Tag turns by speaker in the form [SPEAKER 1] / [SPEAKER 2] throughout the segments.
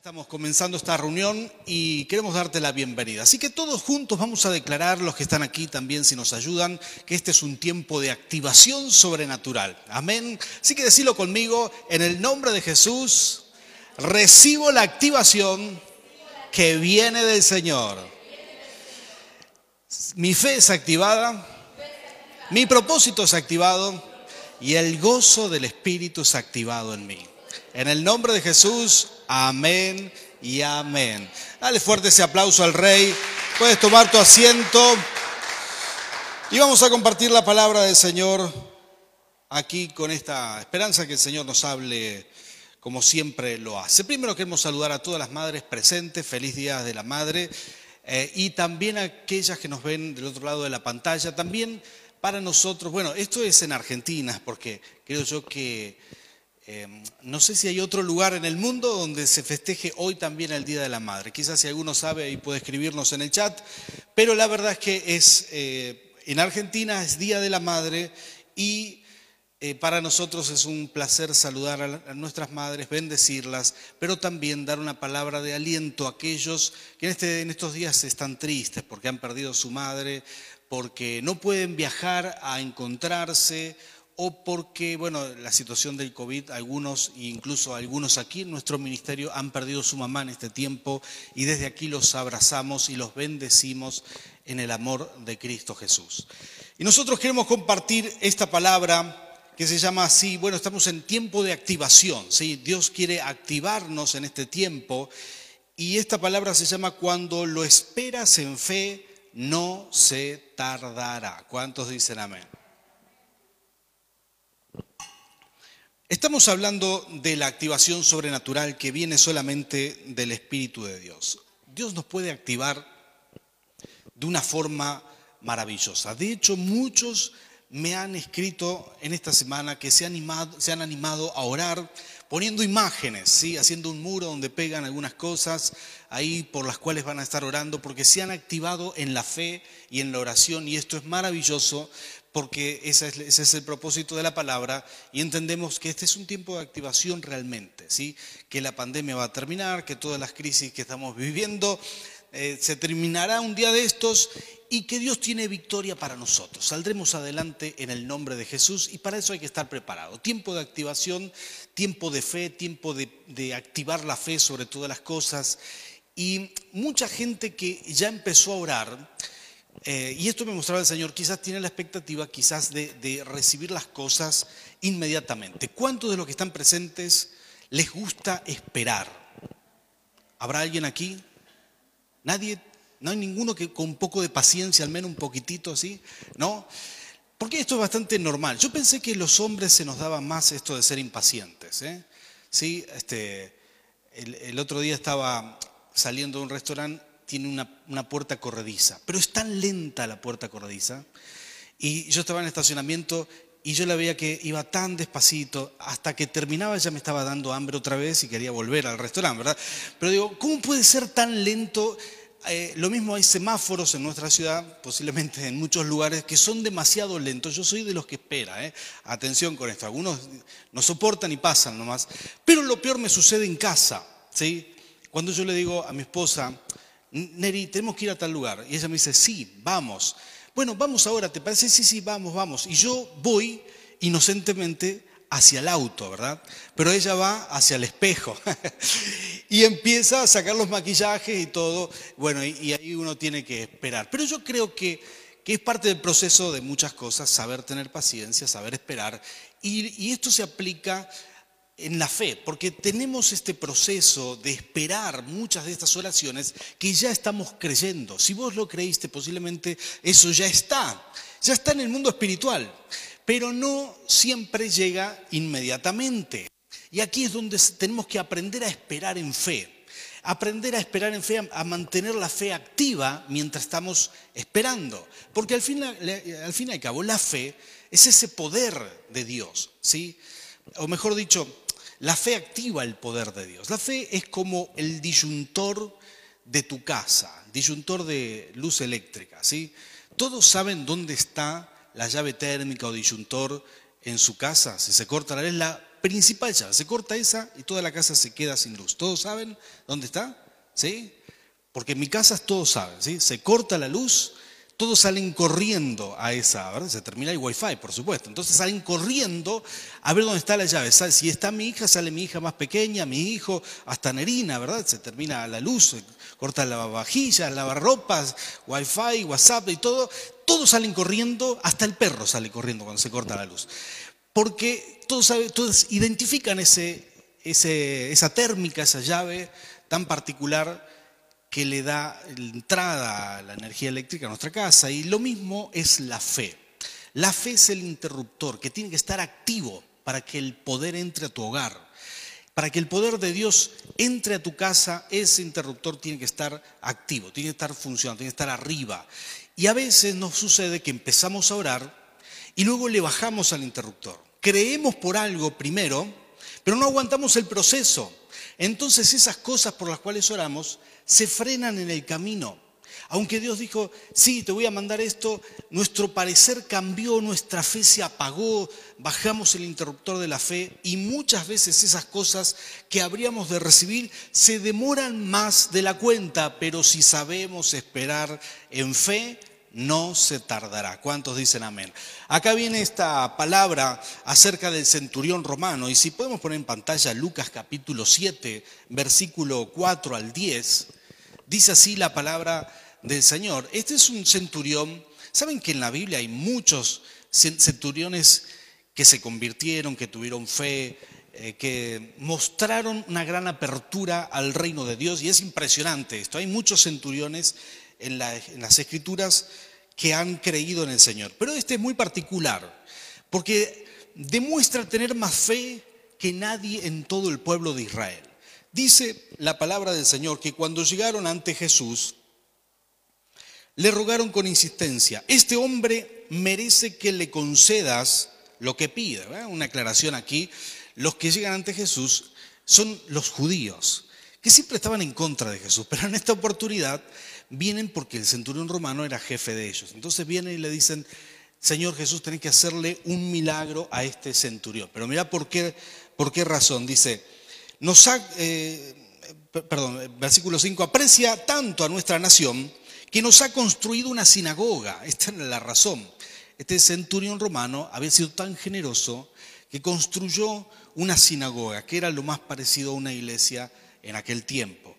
[SPEAKER 1] Estamos comenzando esta reunión y queremos darte la bienvenida. Así que todos juntos vamos a declarar, los que están aquí también si nos ayudan, que este es un tiempo de activación sobrenatural. Amén. Así que decilo conmigo, en el nombre de Jesús, recibo la activación que viene del Señor. Mi fe es activada, mi propósito es activado y el gozo del Espíritu es activado en mí. En el nombre de Jesús, amén y amén. Dale fuerte ese aplauso al Rey. Puedes tomar tu asiento. Y vamos a compartir la palabra del Señor aquí con esta esperanza que el Señor nos hable como siempre lo hace. Primero queremos saludar a todas las madres presentes. Feliz Día de la Madre. Eh, y también a aquellas que nos ven del otro lado de la pantalla. También para nosotros, bueno, esto es en Argentina, porque creo yo que Em, no sé si hay otro lugar en el mundo donde se festeje hoy también el Día de la Madre. Quizás si alguno sabe y puede escribirnos en el chat, pero la verdad es que es, eh, en Argentina es Día de la Madre y eh, para nosotros es un placer saludar a, nuestras madres, bendecirlas, pero también dar una palabra de aliento a aquellos que en, este, en estos días están tristes porque han perdido su madre, porque no pueden viajar a encontrarse o porque, bueno, la situación del COVID, algunos, incluso algunos aquí en nuestro ministerio, han perdido su mamá en este tiempo y desde aquí los abrazamos y los bendecimos en el amor de Cristo Jesús. Y nosotros queremos compartir esta palabra que se llama así, bueno, estamos en tiempo de activación, ¿sí? Dios quiere activarnos en este tiempo y esta palabra se llama cuando lo esperas en fe, no se tardará. ¿Cuántos dicen amén? Estamos hablando de la activación sobrenatural que viene solamente del Espíritu de Dios. Dios nos puede activar de una forma maravillosa. De hecho, muchos me han escrito en esta semana que se han animado, se han animado a orar poniendo imágenes, ¿sí? haciendo un muro donde pegan algunas cosas ahí por las cuales van a estar orando, porque se han activado en la fe y en la oración y esto es maravilloso porque ese es, el propósito de la palabra y entendemos que este es un tiempo de activación realmente, ¿sí? que la pandemia va a terminar, que todas las crisis que estamos viviendo eh, se terminará un día de estos y que Dios tiene victoria para nosotros. Saldremos adelante en el nombre de Jesús y para eso hay que estar preparado. Tiempo de activación, tiempo de fe, tiempo de, de activar la fe sobre todas las cosas y mucha gente que ya empezó a orar, eh, y esto me mostraba el Señor, quizás tiene la expectativa quizás de, recibir las cosas inmediatamente. ¿Cuántos de los que están presentes les gusta esperar? ¿Habrá alguien aquí? ¿Nadie? ¿No hay ninguno que con un poco de paciencia, al menos un poquitito así? ¿No? Porque esto es bastante normal. Yo pensé que los hombres se nos daba más esto de ser impacientes. ¿eh? Sí, este, el otro día estaba saliendo de un restaurante tiene una, puerta corrediza, pero es tan lenta la puerta corrediza. Y yo estaba en el estacionamiento y yo la veía que iba tan despacito, hasta que terminaba ya me estaba dando hambre otra vez y quería volver al restaurante, ¿verdad? Pero digo, ¿cómo puede ser tan lento? Eh, lo mismo hay semáforos en nuestra ciudad, posiblemente en muchos lugares, que son demasiado lentos. Yo soy de los que espera, ¿eh? atención con esto. Algunos no soportan y pasan nomás. Pero lo peor me sucede en casa, ¿sí? Cuando yo le digo a mi esposa, Neri, tenemos que ir a tal lugar. Y ella me dice, sí, vamos. Bueno, vamos ahora, ¿te parece? Sí, sí, vamos, vamos. Y yo voy inocentemente hacia el auto, ¿verdad? Pero ella va hacia el espejo y empieza a sacar los maquillajes y todo. Bueno, y, ahí uno tiene que esperar. Pero yo creo que, que, es parte del proceso de muchas cosas, saber tener paciencia, saber esperar. Y, y esto se aplica en la fe, porque tenemos este proceso de esperar muchas de estas oraciones que ya estamos creyendo. Si vos lo creíste, posiblemente eso ya está, ya está en el mundo espiritual, pero no siempre llega inmediatamente. Y aquí es donde tenemos que aprender a esperar en fe, aprender a esperar en fe, a mantener la fe activa mientras estamos esperando, porque al fin, al y al cabo la fe es ese poder de Dios, ¿sí? O mejor dicho, la fe activa el poder de Dios. La fe es como el disyuntor de tu casa, disyuntor de luz eléctrica. ¿sí? Todos saben dónde está la llave térmica o disyuntor en su casa. Si se corta la luz, la principal llave. Se corta esa y toda la casa se queda sin luz. ¿Todos saben dónde está? ¿Sí? Porque en mi casa todos saben, ¿sí? Se corta la luz, todos salen corriendo a esa, ¿verdad? Se termina el wifi, por supuesto. Entonces salen corriendo a ver dónde está la llave. Si está mi hija, sale mi hija más pequeña, mi hijo, hasta Nerina, ¿verdad? Se termina la luz, corta la vajilla, lavarropas, wifi, WhatsApp y todo. Todos salen corriendo, hasta el perro sale corriendo cuando se corta la luz. Porque todos, todos identifican ese, esa térmica, esa llave tan particular que le da entrada a la energía eléctrica a nuestra casa. Y lo mismo es la fe. La fe es el interruptor que tiene que estar activo para que el poder entre a tu hogar. Para que el poder de Dios entre a tu casa, ese interruptor tiene que estar activo, tiene que estar funcionando, tiene que estar arriba. Y a veces nos sucede que empezamos a orar y luego le bajamos al interruptor. Creemos por algo primero, pero no aguantamos el proceso. Entonces esas cosas por las cuales oramos se frenan en el camino. Aunque Dios dijo, sí, te voy a mandar esto, nuestro parecer cambió, nuestra fe se apagó, bajamos el interruptor de la fe y muchas veces esas cosas que habríamos de recibir se demoran más de la cuenta, pero si sabemos esperar en fe, no se tardará. ¿Cuántos dicen amén? Acá viene esta palabra acerca del centurión romano y si podemos poner en pantalla Lucas capítulo 7, versículo 4 al 10. Dice así la palabra del Señor. Este es un centurión. Saben que en la Biblia hay muchos centuriones que se convirtieron, que tuvieron fe, eh, que mostraron una gran apertura al reino de Dios. Y es impresionante esto. Hay muchos centuriones en, en las escrituras que han creído en el Señor. Pero este es muy particular, porque demuestra tener más fe que nadie en todo el pueblo de Israel. Dice la palabra del Señor que cuando llegaron ante Jesús, le rogaron con insistencia, este hombre merece que le concedas lo que pide. Una aclaración aquí, los que llegan ante Jesús son los judíos, que siempre estaban en contra de Jesús, pero en esta oportunidad vienen porque el centurión romano era jefe de ellos. Entonces vienen y le dicen, Señor Jesús, tenés que hacerle un milagro a este centurión. Pero mira por qué, por qué razón. Dice, nos ha, eh, perdón, versículo 5, aprecia tanto a nuestra nación que nos ha construido una sinagoga. Esta es la razón. Este centurión romano había sido tan generoso que construyó una sinagoga, que era lo más parecido a una iglesia en aquel tiempo.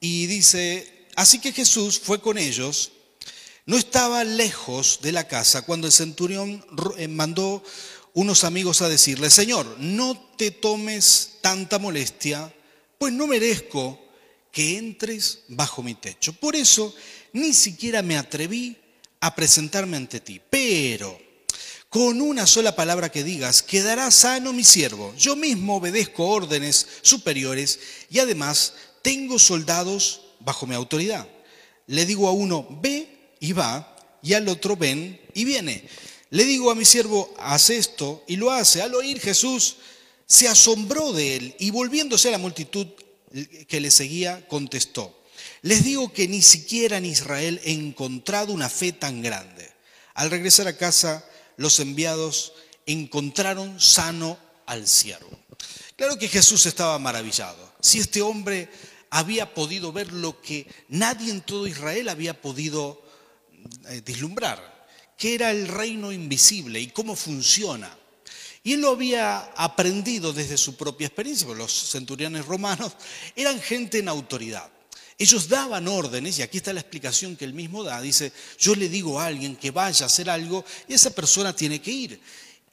[SPEAKER 1] Y dice, así que Jesús fue con ellos, no estaba lejos de la casa cuando el centurión eh, mandó unos amigos a decirle, Señor, no te tomes tanta molestia, pues no merezco que entres bajo mi techo. Por eso ni siquiera me atreví a presentarme ante ti. Pero con una sola palabra que digas, quedará sano mi siervo. Yo mismo obedezco órdenes superiores y además tengo soldados bajo mi autoridad. Le digo a uno, ve y va, y al otro, ven y viene. Le digo a mi siervo, haz esto, y lo hace. Al oír Jesús, se asombró de él y volviéndose a la multitud que le seguía, contestó, les digo que ni siquiera en Israel he encontrado una fe tan grande. Al regresar a casa, los enviados encontraron sano al siervo. Claro que Jesús estaba maravillado. Si este hombre había podido ver lo que nadie en todo Israel había podido eh, vislumbrar, qué era el reino invisible y cómo funciona. Y él lo había aprendido desde su propia experiencia, porque los centuriones romanos eran gente en autoridad. Ellos daban órdenes, y aquí está la explicación que él mismo da, dice, yo le digo a alguien que vaya a hacer algo y esa persona tiene que ir.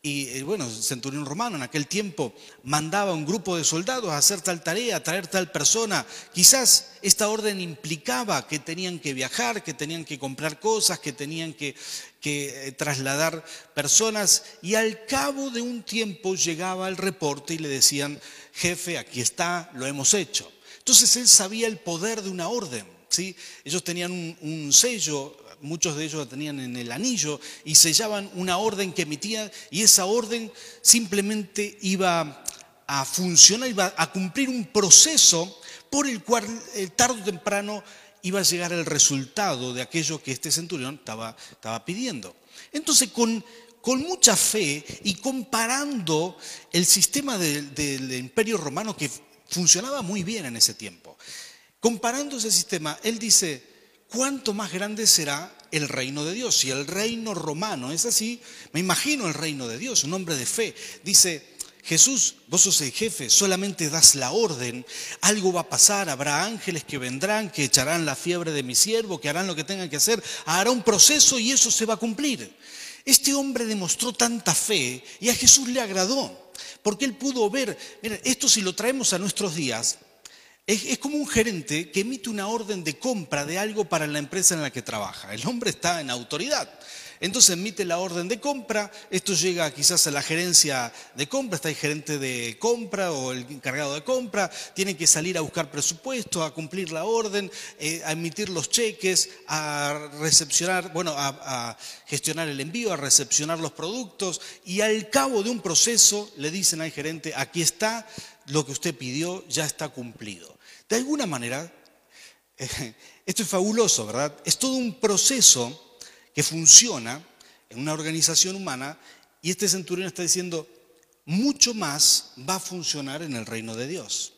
[SPEAKER 1] Y eh, bueno, centurión romano en aquel tiempo mandaba un grupo de soldados a hacer tal tarea, a traer tal persona. Quizás esta orden implicaba que tenían que viajar, que tenían que comprar cosas, que tenían que, que eh, trasladar personas. Y al cabo de un tiempo llegaba el reporte y le decían, jefe, aquí está, lo hemos hecho. Entonces él sabía el poder de una orden. ¿sí? Ellos tenían un sello muchos de ellos la tenían en el anillo y sellaban una orden que emitía y esa orden simplemente iba a funcionar, iba a cumplir un proceso por el cual eh, tarde o temprano iba a llegar el resultado de aquello que este centurión estaba, estaba pidiendo. Entonces, con con mucha fe y comparando el sistema del imperio romano que funcionaba muy bien en ese tiempo. Comparando ese sistema, él dice, ¿cuánto más grande será el reino de Dios? Si el reino romano es así, me imagino el reino de Dios, un hombre de fe. Dice, Jesús, vos sos el jefe, solamente das la orden, algo va a pasar, habrá ángeles que vendrán, que echarán la fiebre de mi siervo, que harán lo que tengan que hacer, hará un proceso y eso se va a cumplir. Este hombre demostró tanta fe y a Jesús le agradó, porque él pudo ver, miren, esto si lo traemos a nuestros días, es, como un gerente que emite una orden de compra de algo para la empresa en la que trabaja. El hombre está en autoridad. Entonces emite la orden de compra, esto llega quizás a la gerencia de compra, está el gerente de compra o el encargado de compra, tiene que salir a buscar presupuesto, a cumplir la orden, eh, a emitir los cheques, a recepcionar, bueno, a gestionar el envío, a recepcionar los productos y al cabo de un proceso le dicen al gerente, aquí está, lo que usted pidió ya está cumplido. De alguna manera, esto es fabuloso, ¿verdad? Es todo un proceso que funciona en una organización humana y este centurión está diciendo, mucho más va a funcionar en el reino de Dios.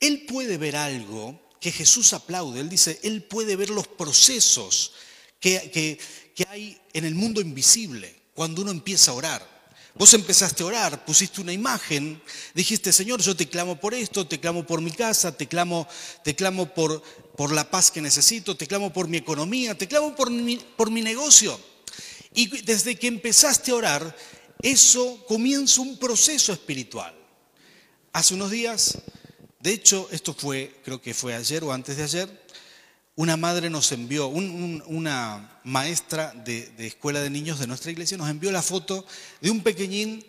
[SPEAKER 1] Él puede ver algo que Jesús aplaude, él dice, él puede ver los procesos que, que hay en el mundo invisible cuando uno empieza a orar. Vos empezaste a orar, pusiste una imagen, dijiste, Señor, yo te clamo por esto, te clamo por mi casa, te clamo, te clamo por, por la paz que necesito, te clamo por mi economía, te clamo por mi, por mi negocio. Y desde que empezaste a orar, eso comienza un proceso espiritual. Hace unos días, de hecho, esto fue, creo que fue ayer o antes de ayer, una madre nos envió, una maestra de, escuela de niños de nuestra iglesia nos envió la foto de un pequeñín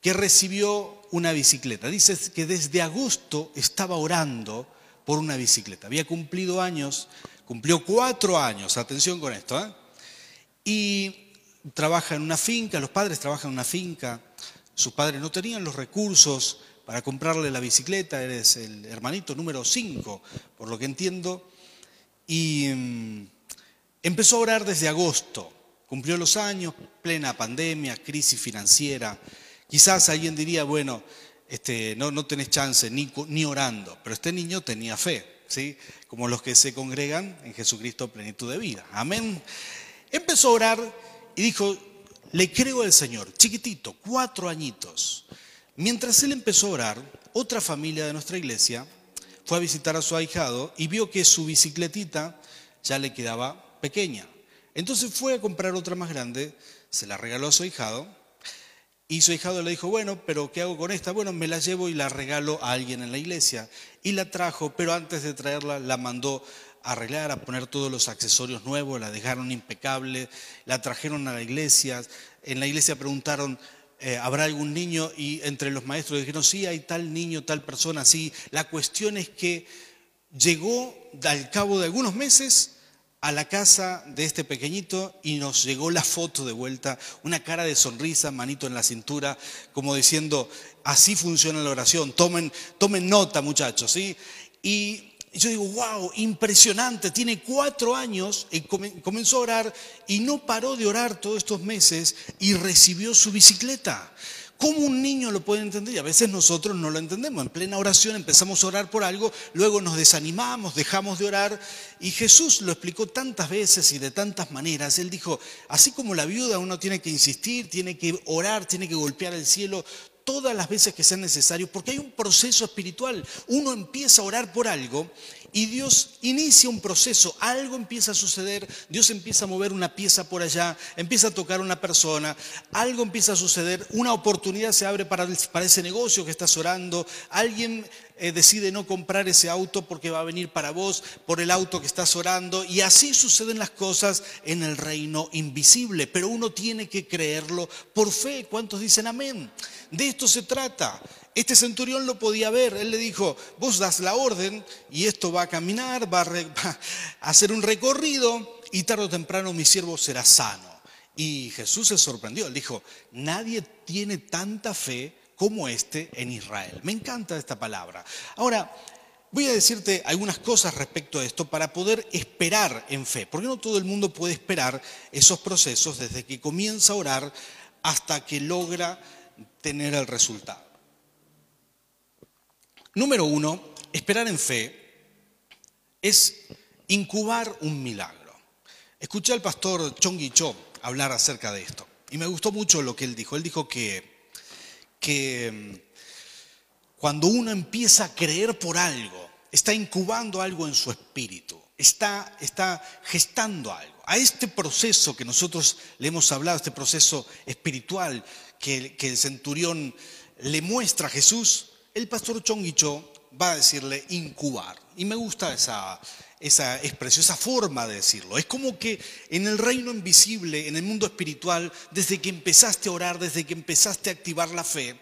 [SPEAKER 1] que recibió una bicicleta. Dice que desde agosto estaba orando por una bicicleta. Había cumplido años, cumplió cuatro años, atención con esto, ¿eh? y trabaja en una finca, los padres trabajan en una finca, sus padres no tenían los recursos para comprarle la bicicleta, eres el hermanito número cinco, por lo que entiendo, y mm, empezó a orar desde agosto. Cumplió los años, plena pandemia, crisis financiera. Quizás alguien diría, bueno, este, no, no tenés chance ni, ni orando, pero este niño tenía fe, ¿sí? como los que se congregan en Jesucristo plenitud de vida. Amén. Empezó a orar y dijo, le creo al Señor, chiquitito, cuatro añitos. Mientras él empezó a orar, otra familia de nuestra iglesia fue a visitar a su ahijado y vio que su bicicletita ya le quedaba pequeña. Entonces fue a comprar otra más grande, se la regaló a su ahijado y su ahijado le dijo, bueno, pero ¿qué hago con esta? Bueno, me la llevo y la regalo a alguien en la iglesia. Y la trajo, pero antes de traerla la mandó a arreglar, a poner todos los accesorios nuevos, la dejaron impecable, la trajeron a la iglesia. En la iglesia preguntaron, eh, habrá algún niño y entre los maestros dijeron, sí, hay tal niño, tal persona, sí. La cuestión es que llegó al cabo de algunos meses a la casa de este pequeñito y nos llegó la foto de vuelta, una cara de sonrisa, manito en la cintura, como diciendo, así funciona la oración, tomen, tomen nota muchachos, ¿sí? Y y yo digo, wow, impresionante, tiene cuatro años y comenzó a orar y no paró de orar todos estos meses y recibió su bicicleta. ¿Cómo un niño lo puede entender? Y a veces nosotros no lo entendemos. En plena oración empezamos a orar por algo, luego nos desanimamos, dejamos de orar. Y Jesús lo explicó tantas veces y de tantas maneras. Él dijo, así como la viuda uno tiene que insistir, tiene que orar, tiene que golpear el cielo, todas las veces que sea necesario, porque hay un proceso espiritual. Uno empieza a orar por algo y Dios inicia un proceso, algo empieza a suceder, Dios empieza a mover una pieza por allá, empieza a tocar una persona, algo empieza a suceder, una oportunidad se abre para, ese negocio que estás orando, alguien eh, decide no comprar ese auto porque va a venir para vos por el auto que estás orando. Y así suceden las cosas en el reino invisible, pero uno tiene que creerlo por fe. ¿Cuántos dicen amén? De esto se trata. Este centurión lo podía ver, él le dijo, vos das la orden y esto va a caminar, va a, hacer un recorrido y tarde o temprano mi siervo será sano. Y Jesús se sorprendió, él dijo, nadie tiene tanta fe como este en Israel. Me encanta esta palabra. Ahora, voy a decirte algunas cosas respecto a esto para poder esperar en fe, porque no todo el mundo puede esperar esos procesos desde que comienza a orar hasta que logra tener el resultado. Número uno, esperar en fe es incubar un milagro. Escuché al pastor Chong Cho hablar acerca de esto y me gustó mucho lo que él dijo. Él dijo que, que mm, cuando uno empieza a creer por algo, está incubando algo en su espíritu, está, está gestando algo. A este proceso que nosotros le hemos hablado, este proceso espiritual que, que el centurión le muestra a Jesús, el pastor Chong Cho va a decirle incubar. Y me gusta esa, esa expresión, esa forma de decirlo. Es como que en el reino invisible, en el mundo espiritual, desde que empezaste a orar, desde que empezaste a activar la fe,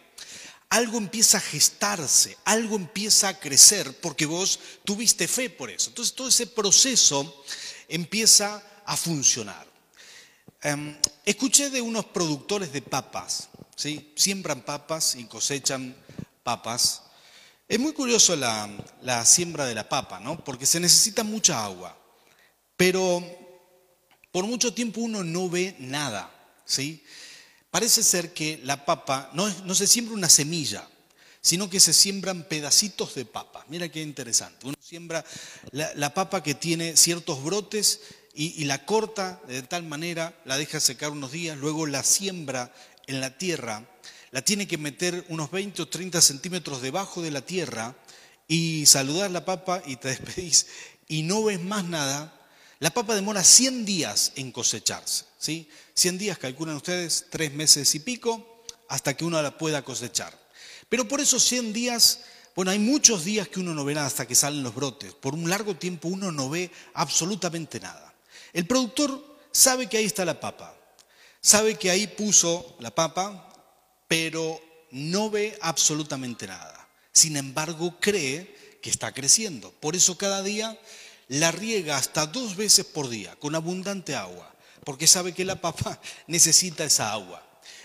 [SPEAKER 1] algo empieza a gestarse, algo empieza a crecer, porque vos tuviste fe por eso. Entonces todo ese proceso empieza a funcionar. Em, escuché de unos productores de papas, ¿sí? siembran papas y cosechan papas. Es muy curioso la, siembra de la papa, ¿no? Porque se necesita mucha agua, pero por mucho tiempo uno no ve nada, ¿sí? Parece ser que la papa no, se siembra una semilla, sino que se siembran pedacitos de papa. Mira qué interesante. Uno siembra la, papa que tiene ciertos brotes y, la corta de tal manera, la deja secar unos días, luego la siembra en la tierra la tiene que meter unos 20 o 30 centímetros debajo de la tierra y saludar la papa y te despedís y no ves más nada, la papa demora 100 días en cosecharse. ¿sí? 100 días, calculan ustedes, tres meses y pico, hasta que uno la pueda cosechar. Pero por esos 100 días, bueno, hay muchos días que uno no ve nada hasta que salen los brotes. Por un largo tiempo uno no ve absolutamente nada. El productor sabe que ahí está la papa, sabe que ahí puso la papa, pero no ve absolutamente nada. Sin embargo, cree que está creciendo. Por eso cada día la riega hasta dos veces por día, con abundante agua, porque sabe que la papa necesita esa agua.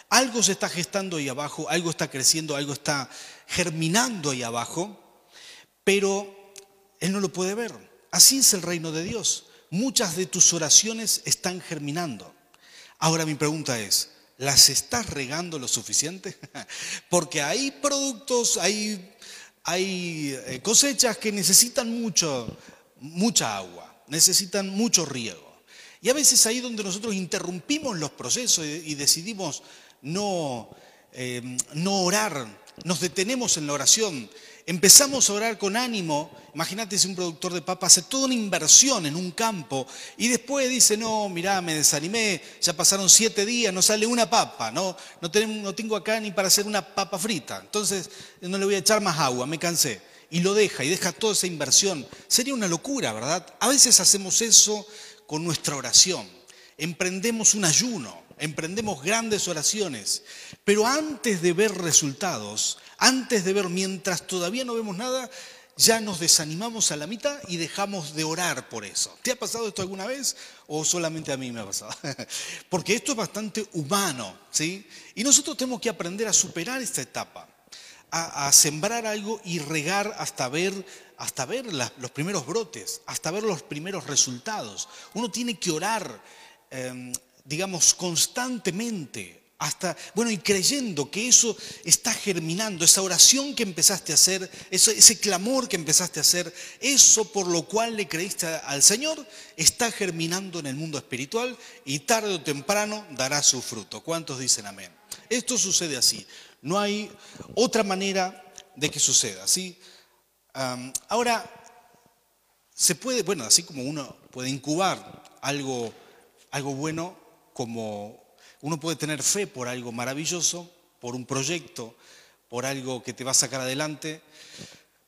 [SPEAKER 1] Algo se está gestando ahí abajo, algo está creciendo, algo está germinando ahí abajo, pero él no lo puede ver. Así es el reino de Dios. Muchas de tus oraciones están germinando. Ahora mi pregunta es, ¿las estás regando lo suficiente? Porque hay productos, hay, hay eh, cosechas que necesitan mucho, mucha agua, necesitan mucho riego. Y a veces ahí donde nosotros interrumpimos los procesos y, decidimos no, eh, no orar, nos detenemos en la oración empezamos a orar con ánimo, imagínate si un productor de papa hace toda una inversión en un campo y después dice, no, mirá, me desanimé, ya pasaron siete días, no sale una papa, no, no, tengo, acá ni para hacer una papa frita, entonces no le voy a echar más agua, me cansé. Y lo deja y deja toda esa inversión. Sería una locura, ¿verdad? A veces hacemos eso con nuestra oración. Emprendemos un ayuno, emprendemos grandes oraciones, pero antes de ver resultados, antes de ver, mientras todavía no vemos nada, ya nos desanimamos a la mitad y dejamos de orar por eso. ¿Te ha pasado esto alguna vez o solamente a mí me ha pasado? Porque esto es bastante humano, ¿sí? Y nosotros tenemos que aprender a superar esta etapa, a, sembrar algo y regar hasta ver, hasta ver los primeros brotes, hasta ver los primeros resultados. Uno tiene que orar, em, digamos, constantemente hasta, bueno, y creyendo que eso está germinando, esa oración que empezaste a hacer, ese, clamor que empezaste a hacer, eso por lo cual le creíste al Señor, está germinando en el mundo espiritual y tarde o temprano dará su fruto. ¿Cuántos dicen amén? Esto sucede así. No hay otra manera de que suceda, ¿sí? ahora, se puede, bueno, así como uno puede incubar algo, algo bueno como uno puede tener fe por algo maravilloso, por un proyecto, por algo que te va a sacar adelante.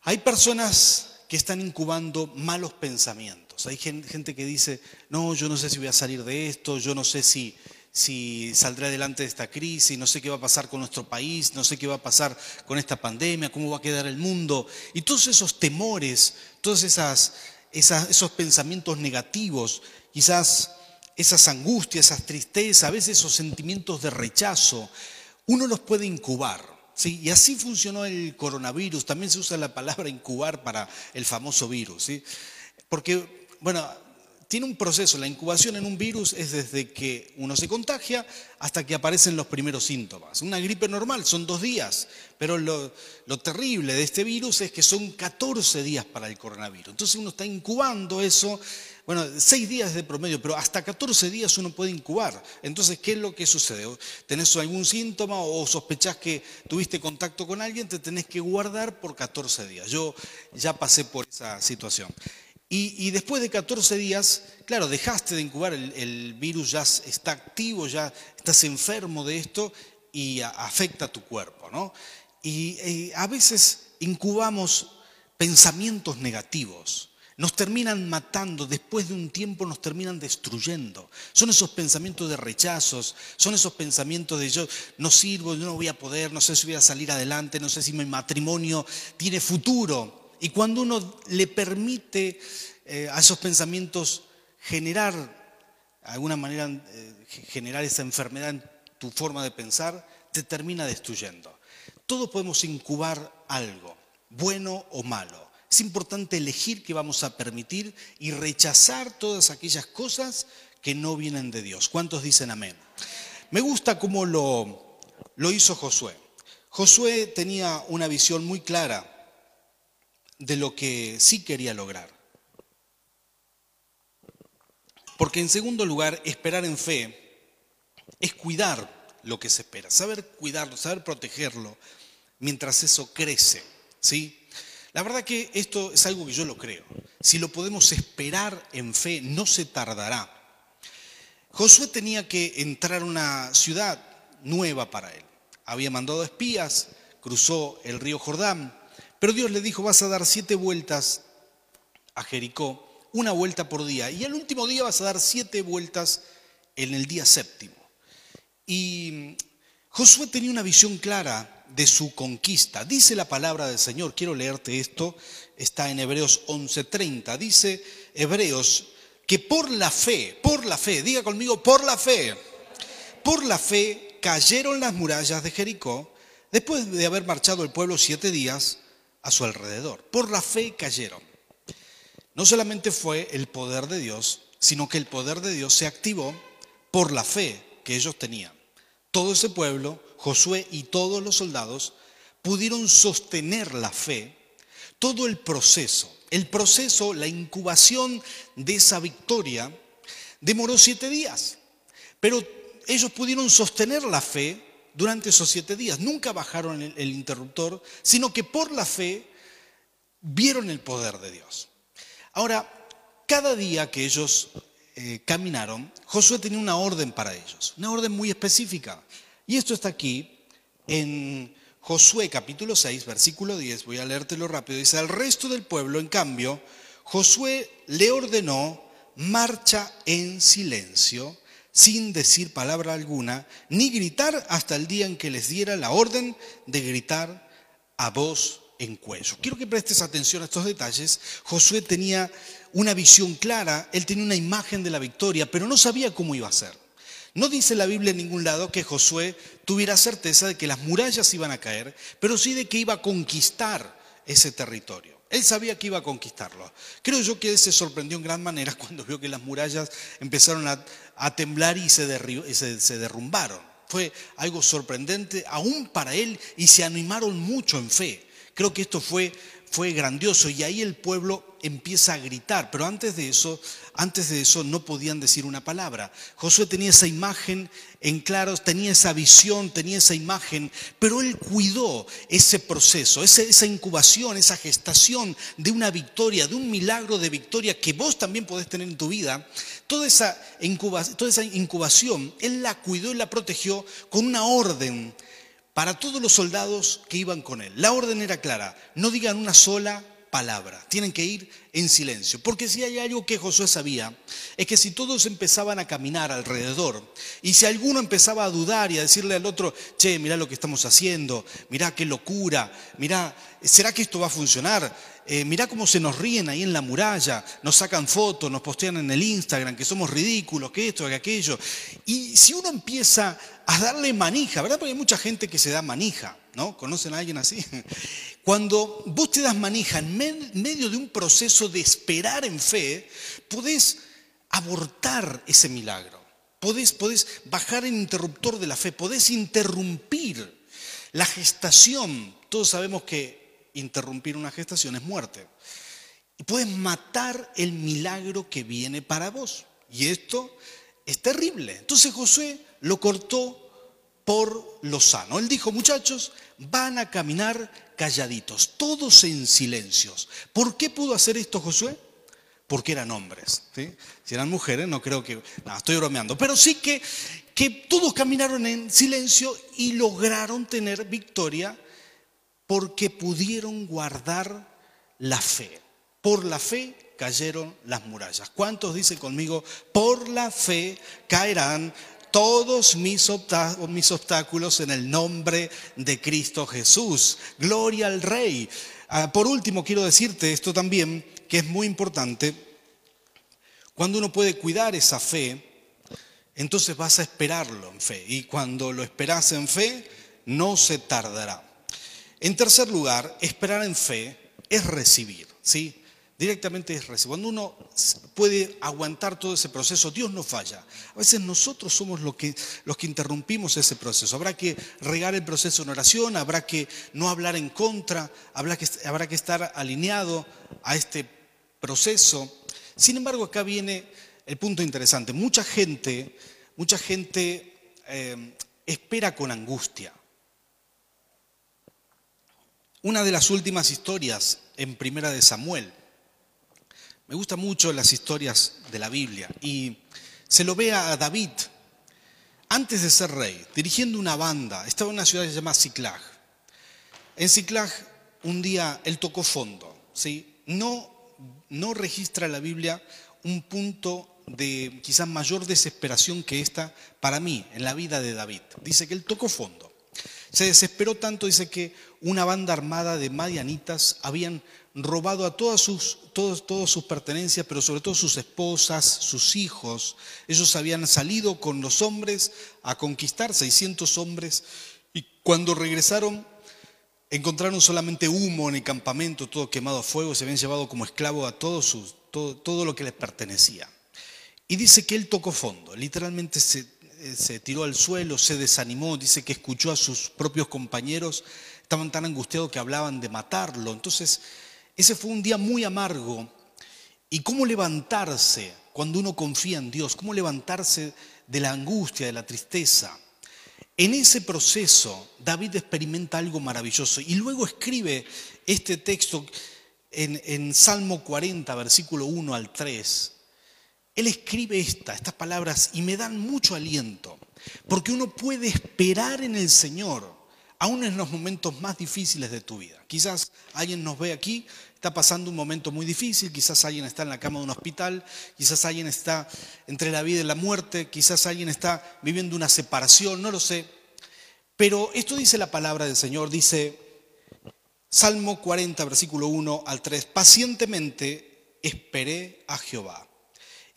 [SPEAKER 1] Hay personas que están incubando malos pensamientos. Hay gente que dice, no, yo no sé si voy a salir de esto, yo no sé si, si saldré adelante de esta crisis, no sé qué va a pasar con nuestro país, no sé qué va a pasar con esta pandemia, cómo va a quedar el mundo. Y todos esos temores, todos esos pensamientos negativos, quizás esas angustias, esas tristezas, a veces esos sentimientos de rechazo, uno los puede incubar. ¿sí? Y así funcionó el coronavirus. También se usa la palabra incubar para el famoso virus. ¿sí? Porque, bueno, tiene un proceso, la incubación en un virus es desde que uno se contagia hasta que aparecen los primeros síntomas. Una gripe normal son dos días, pero lo, terrible de este virus es que son 14 días para el coronavirus. Entonces uno está incubando eso, bueno, seis días de promedio, pero hasta 14 días uno puede incubar. Entonces, ¿qué es lo que sucede? ¿Tenés algún síntoma o sospechás que tuviste contacto con alguien? Te tenés que guardar por 14 días. Yo ya pasé por esa situación. Y, después de 14 días, claro, dejaste de incubar, el, virus ya está activo, ya estás enfermo de esto y afecta a tu cuerpo, ¿no? Y eh, a veces incubamos pensamientos negativos, nos terminan matando, después de un tiempo nos terminan destruyendo. Son esos pensamientos de rechazos, son esos pensamientos de yo no sirvo, yo no voy a poder, no sé si voy a salir adelante, no sé si mi matrimonio tiene futuro. Y cuando uno le permite eh, a esos pensamientos generar, de alguna manera, eh, generar esa enfermedad en tu forma de pensar, te termina destruyendo. Todos podemos incubar algo, bueno o malo. Es importante elegir qué vamos a permitir y rechazar todas aquellas cosas que no vienen de Dios. ¿Cuántos dicen amén? Me gusta cómo lo, lo hizo Josué. Josué tenía una visión muy clara de lo que sí quería lograr. Porque en segundo lugar, esperar en fe es cuidar lo que se espera, saber cuidarlo, saber protegerlo mientras eso crece, ¿sí? La verdad que esto es algo que yo lo creo. Si lo podemos esperar en fe, no se tardará. Josué tenía que entrar a una ciudad nueva para él. Había mandado espías, cruzó el río Jordán, pero Dios le dijo, vas a dar siete vueltas a Jericó, una vuelta por día, y el último día vas a dar siete vueltas en el día séptimo. Y Josué tenía una visión clara de su conquista. Dice la palabra del Señor, quiero leerte esto, está en Hebreos 11:30, dice Hebreos que por la fe, por la fe, diga conmigo, por la fe, por la fe cayeron las murallas de Jericó después de haber marchado el pueblo siete días a su alrededor. Por la fe cayeron. No solamente fue el poder de Dios, sino que el poder de Dios se activó por la fe que ellos tenían. Todo ese pueblo, Josué y todos los soldados, pudieron sostener la fe, todo el proceso. El proceso, la incubación de esa victoria, demoró siete días. Pero ellos pudieron sostener la fe durante esos siete días. Nunca bajaron el, interruptor, sino que por la fe vieron el poder de Dios. Ahora, cada día que ellos eh, caminaron, Josué tenía una orden para ellos, una orden muy específica. Y esto está aquí en Josué capítulo 6, versículo 10, voy a leértelo rápido, dice, al resto del pueblo, en cambio, Josué le ordenó marcha en silencio sin decir palabra alguna, ni gritar hasta el día en que les diera la orden de gritar a voz en cuello. Quiero que prestes atención a estos detalles. Josué tenía una visión clara, él tenía una imagen de la victoria, pero no sabía cómo iba a ser. No dice la Biblia en ningún lado que Josué tuviera certeza de que las murallas iban a caer, pero sí de que iba a conquistar ese territorio. Él sabía que iba a conquistarlo. Creo yo que él se sorprendió en gran manera cuando vio que las murallas empezaron a, temblar y se, se derrumbaron. Fue algo sorprendente aún para él y se animaron mucho en fe. Creo que esto fue, fue grandioso y ahí el pueblo empieza a gritar, pero antes de eso, antes de eso no podían decir una palabra. Josué tenía esa imagen en claros, tenía esa visión, tenía esa imagen, pero él cuidó ese proceso, esa, incubación, esa gestación de una victoria, de un milagro de victoria que vos también podés tener en tu vida. Toda esa, incubación, toda esa incubación, él la cuidó y la protegió con una orden para todos los soldados que iban con él. La orden era clara, no digan una sola palabra, tienen que ir en silencio. Porque si hay algo que Josué sabía, es que si todos empezaban a caminar alrededor y si alguno empezaba a dudar y a decirle al otro, che, mirá lo que estamos haciendo, mirá qué locura, mirá, ¿será que esto va a funcionar? Eh, mirá cómo se nos ríen ahí en la muralla, nos sacan fotos, nos postean en el Instagram, que somos ridículos, que esto, que aquello. Y si uno empieza a darle manija, ¿verdad? Porque hay mucha gente que se da manija, ¿no? ¿Conocen a alguien así? Cuando vos te das manija en medio de un proceso de esperar en fe, podés abortar ese milagro. Podés, podés bajar el interruptor de la fe, podés interrumpir la gestación. Todos sabemos que interrumpir una gestación es muerte. Y puedes matar el milagro que viene para vos. Y esto es terrible. Entonces Josué lo cortó por lo sano. Él dijo, muchachos, van a caminar calladitos, todos en silencios. ¿Por qué pudo hacer esto Josué? Porque eran hombres. Si eran mujeres, no creo que... No, estoy bromeando. Pero sí que, que todos caminaron en silencio y lograron tener victoria porque pudieron guardar la fe. Por la fe cayeron las murallas. ¿Cuántos dicen conmigo, por la fe caerán todos mis, obstáculos en el nombre de Cristo Jesús. Gloria al Rey. Ah, por último, quiero decirte esto también, que es muy importante. Cuando uno puede cuidar esa fe, entonces vas a esperarlo en fe. Y cuando lo esperas en fe, no se tardará. En tercer lugar, esperar en fe es recibir. ¿sí? Directamente es recibir. Cuando uno puede aguantar todo ese proceso, Dios no falla. A veces nosotros somos los que, interrumpimos ese proceso. Habrá que regar el proceso en oración, habrá que no hablar en contra, habrá que, estar alineado a este proceso. Sin embargo, acá viene el punto interesante. Mucha gente, mucha gente eh, espera con angustia. Una de las últimas historias en Primera de Samuel me gustan mucho las historias de la Biblia y se lo ve a David antes de ser rey, dirigiendo una banda. Estaba en una ciudad llamada Ciclag. En Ciclag un día él tocó fondo. ¿sí? No, no registra la Biblia un punto de quizás mayor desesperación que esta para mí en la vida de David. Dice que él tocó fondo. Se desesperó tanto, dice que una banda armada de madianitas habían robado a todas sus, todas sus pertenencias, pero sobre todo sus esposas, sus hijos. Ellos habían salido con los hombres a conquistar 600 hombres y cuando regresaron encontraron solamente humo en el campamento, todo quemado a fuego, se habían llevado como esclavo a todo, todo, lo que les pertenecía. Y dice que él tocó fondo, literalmente se, se tiró al suelo, se desanimó, dice que escuchó a sus propios compañeros, estaban tan angustiados que hablaban de matarlo. Entonces ese fue un día muy amargo. ¿Y cómo levantarse cuando uno confía en Dios? ¿Cómo levantarse de la angustia, de la tristeza? En ese proceso, David experimenta algo maravilloso y luego escribe este texto en, Salmo 40, versículo 1 al 3. Él escribe esta, estas palabras y me dan mucho aliento, porque uno puede esperar en el Señor, aún en los momentos más difíciles de tu vida. Quizás alguien nos ve aquí está pasando un momento muy difícil, quizás alguien está en la cama de un hospital, quizás alguien está entre la vida y la muerte, quizás alguien está viviendo una separación, no lo sé. Pero esto dice la palabra del Señor, dice Salmo 40, versículo 1 al 3, pacientemente esperé a Jehová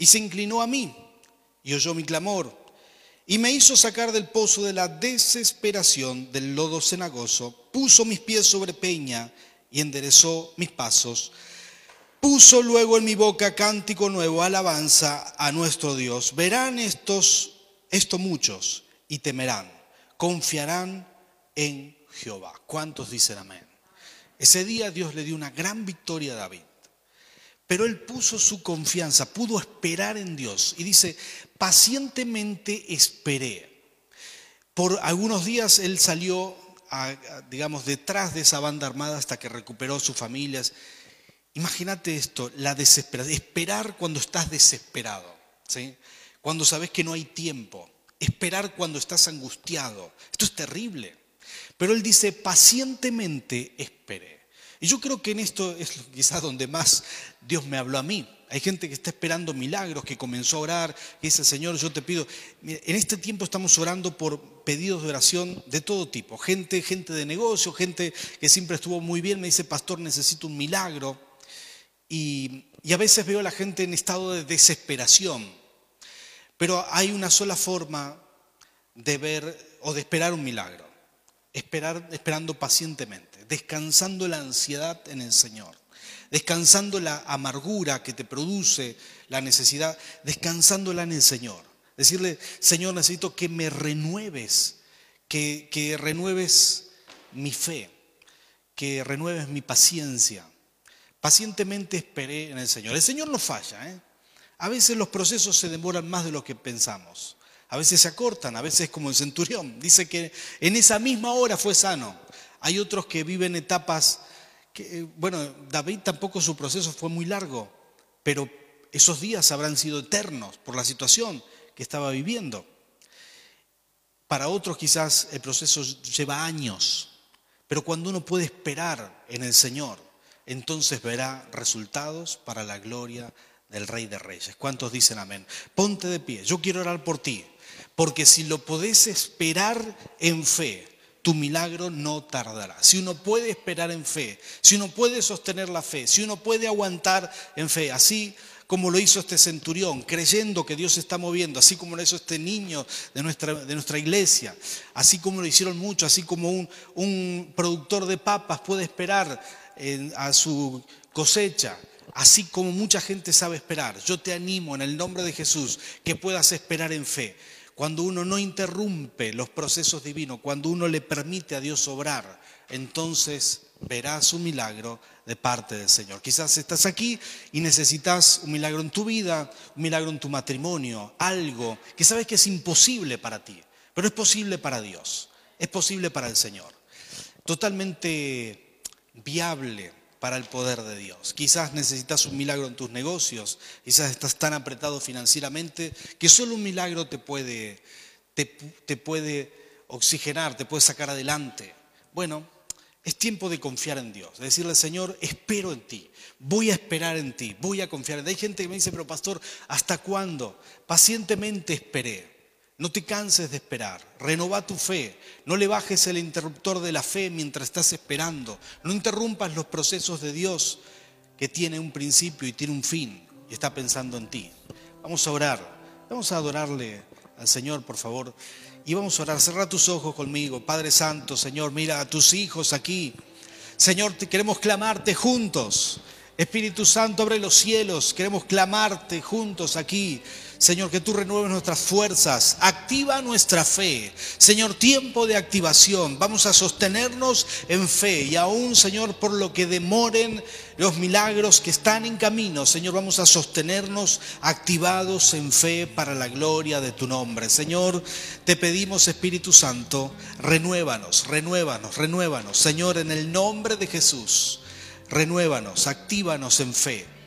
[SPEAKER 1] y se inclinó a mí y oyó mi clamor y me hizo sacar del pozo de la desesperación del lodo cenagoso, puso mis pies sobre peña, y enderezó mis pasos. Puso luego en mi boca cántico nuevo, alabanza a nuestro Dios. Verán estos, esto muchos, y temerán, confiarán en Jehová. ¿Cuántos dicen amén? Ese día Dios le dio una gran victoria a David. Pero él puso su confianza, pudo esperar en Dios. Y dice, pacientemente esperé. Por algunos días él salió digamos, detrás de esa banda armada hasta que recuperó sus familias. Imagínate esto, la desesperación, esperar cuando estás desesperado, ¿sí? cuando sabes que no hay tiempo, esperar cuando estás angustiado. Esto es terrible. Pero él dice, pacientemente esperé. Y yo creo que en esto es quizás donde más Dios me habló a mí. Hay gente que está esperando milagros, que comenzó a orar, que dice, Señor, yo te pido. En este tiempo estamos orando por pedidos de oración de todo tipo. Gente, gente de negocio, gente que siempre estuvo muy bien, me dice, pastor, necesito un milagro. Y, y a veces veo a la gente en estado de desesperación. Pero hay una sola forma de ver o de esperar un milagro. Esperar, esperando pacientemente, descansando la ansiedad en el Señor descansando la amargura que te produce la necesidad, descansándola en el Señor. Decirle, Señor, necesito que me renueves, que, que renueves mi fe, que renueves mi paciencia. Pacientemente esperé en el Señor. El Señor no falla. ¿eh? A veces los procesos se demoran más de lo que pensamos. A veces se acortan, a veces como el centurión. Dice que en esa misma hora fue sano. Hay otros que viven etapas que, eh, bueno, David tampoco su proceso fue muy largo, pero esos días habrán sido eternos por la situación que estaba viviendo. Para otros quizás el proceso lleva años, pero cuando uno puede esperar en el Señor, entonces verá resultados para la gloria del Rey de Reyes. ¿Cuántos dicen amén? Ponte de pie, yo quiero orar por ti, porque si lo podés esperar en fe, tu milagro no tardará. Si uno puede esperar en fe, si uno puede sostener la fe, si uno puede aguantar en fe, así como lo hizo este centurión, creyendo que Dios se está moviendo, así como lo hizo este niño de nuestra, de nuestra iglesia, así como lo hicieron muchos, así como un, un productor de papas puede esperar a su cosecha, así como mucha gente sabe esperar. Yo te animo en el nombre de Jesús que puedas esperar en fe cuando uno no interrumpe los procesos divinos, cuando uno le permite a Dios obrar, entonces verás un milagro de parte del Señor. Quizás estás aquí y necesitas un milagro en tu vida, un milagro en tu matrimonio, algo que sabes que es imposible para ti, pero es posible para Dios, es posible para el Señor. Totalmente viable para el poder de Dios. Quizás necesitas un milagro en tus negocios, quizás estás tan apretado financieramente que solo un milagro te puede, te, puede oxigenar, te puede sacar adelante. Bueno, es tiempo de confiar en Dios, de decirle, Señor, espero en ti, voy a esperar en ti, voy a confiar en ti. Hay gente que me dice, pero pastor, ¿hasta cuándo? Pacientemente esperé. No te canses de esperar, renova tu fe, no le bajes el interruptor de la fe mientras estás esperando, no interrumpas los procesos de Dios que tiene un principio y tiene un fin y está pensando en ti. Vamos a orar, vamos a adorarle al Señor, por favor, y vamos a orar. Cerra tus ojos conmigo, Padre Santo, Señor, mira a tus hijos aquí. Señor, queremos clamarte juntos. Espíritu Santo, abre los cielos, queremos clamarte juntos aquí. Señor, que tú renueves nuestras fuerzas, activa nuestra fe. Señor, tiempo de activación. Vamos a sostenernos en fe y aún, Señor, por lo que demoren los milagros que están en camino, Señor, vamos a sostenernos activados en fe para la gloria de tu nombre. Señor, te pedimos, Espíritu Santo, renuévanos, renuévanos, renuévanos. Señor, en el nombre de Jesús, renuévanos, actívanos en fe.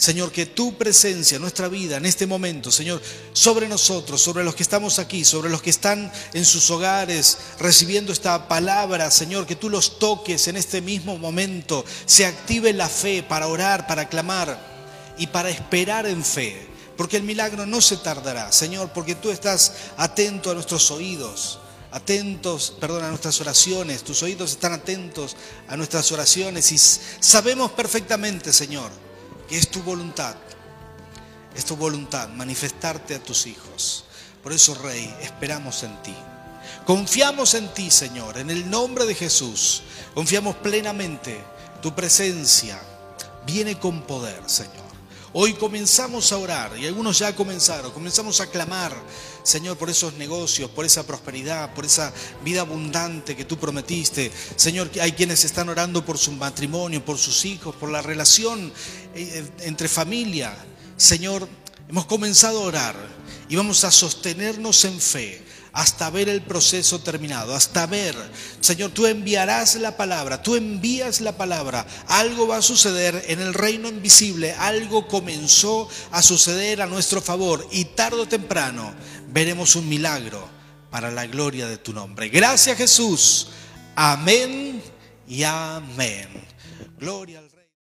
[SPEAKER 1] Señor, que tu presencia, nuestra vida en este momento, Señor, sobre nosotros, sobre los que estamos aquí, sobre los que están en sus hogares recibiendo esta palabra, Señor, que tú los toques en este mismo momento, se active la fe para orar, para clamar y para esperar en fe, porque el milagro no se tardará, Señor, porque tú estás atento a nuestros oídos atentos, perdón, a nuestras oraciones, tus oídos están atentos a nuestras oraciones y sabemos perfectamente, Señor, es tu voluntad, es tu voluntad manifestarte a tus hijos. Por eso, Rey, esperamos en ti. Confiamos en ti, Señor, en el nombre de Jesús. Confiamos plenamente. Tu presencia viene con poder, Señor. Hoy comenzamos a orar y algunos ya comenzaron, comenzamos a clamar, Señor, por esos negocios, por esa prosperidad, por esa vida abundante que tú prometiste. Señor, hay quienes están orando por su matrimonio, por sus hijos, por la relación eh, entre familia. Señor, hemos comenzado a orar y vamos a sostenernos en fe hasta ver el proceso terminado, hasta ver, Señor, tú enviarás la palabra, tú envías la palabra, algo va a suceder en el reino invisible, algo comenzó a suceder a nuestro favor y tarde o temprano veremos un milagro para la gloria de tu nombre. Gracias Jesús, amén y amén. Gloria al.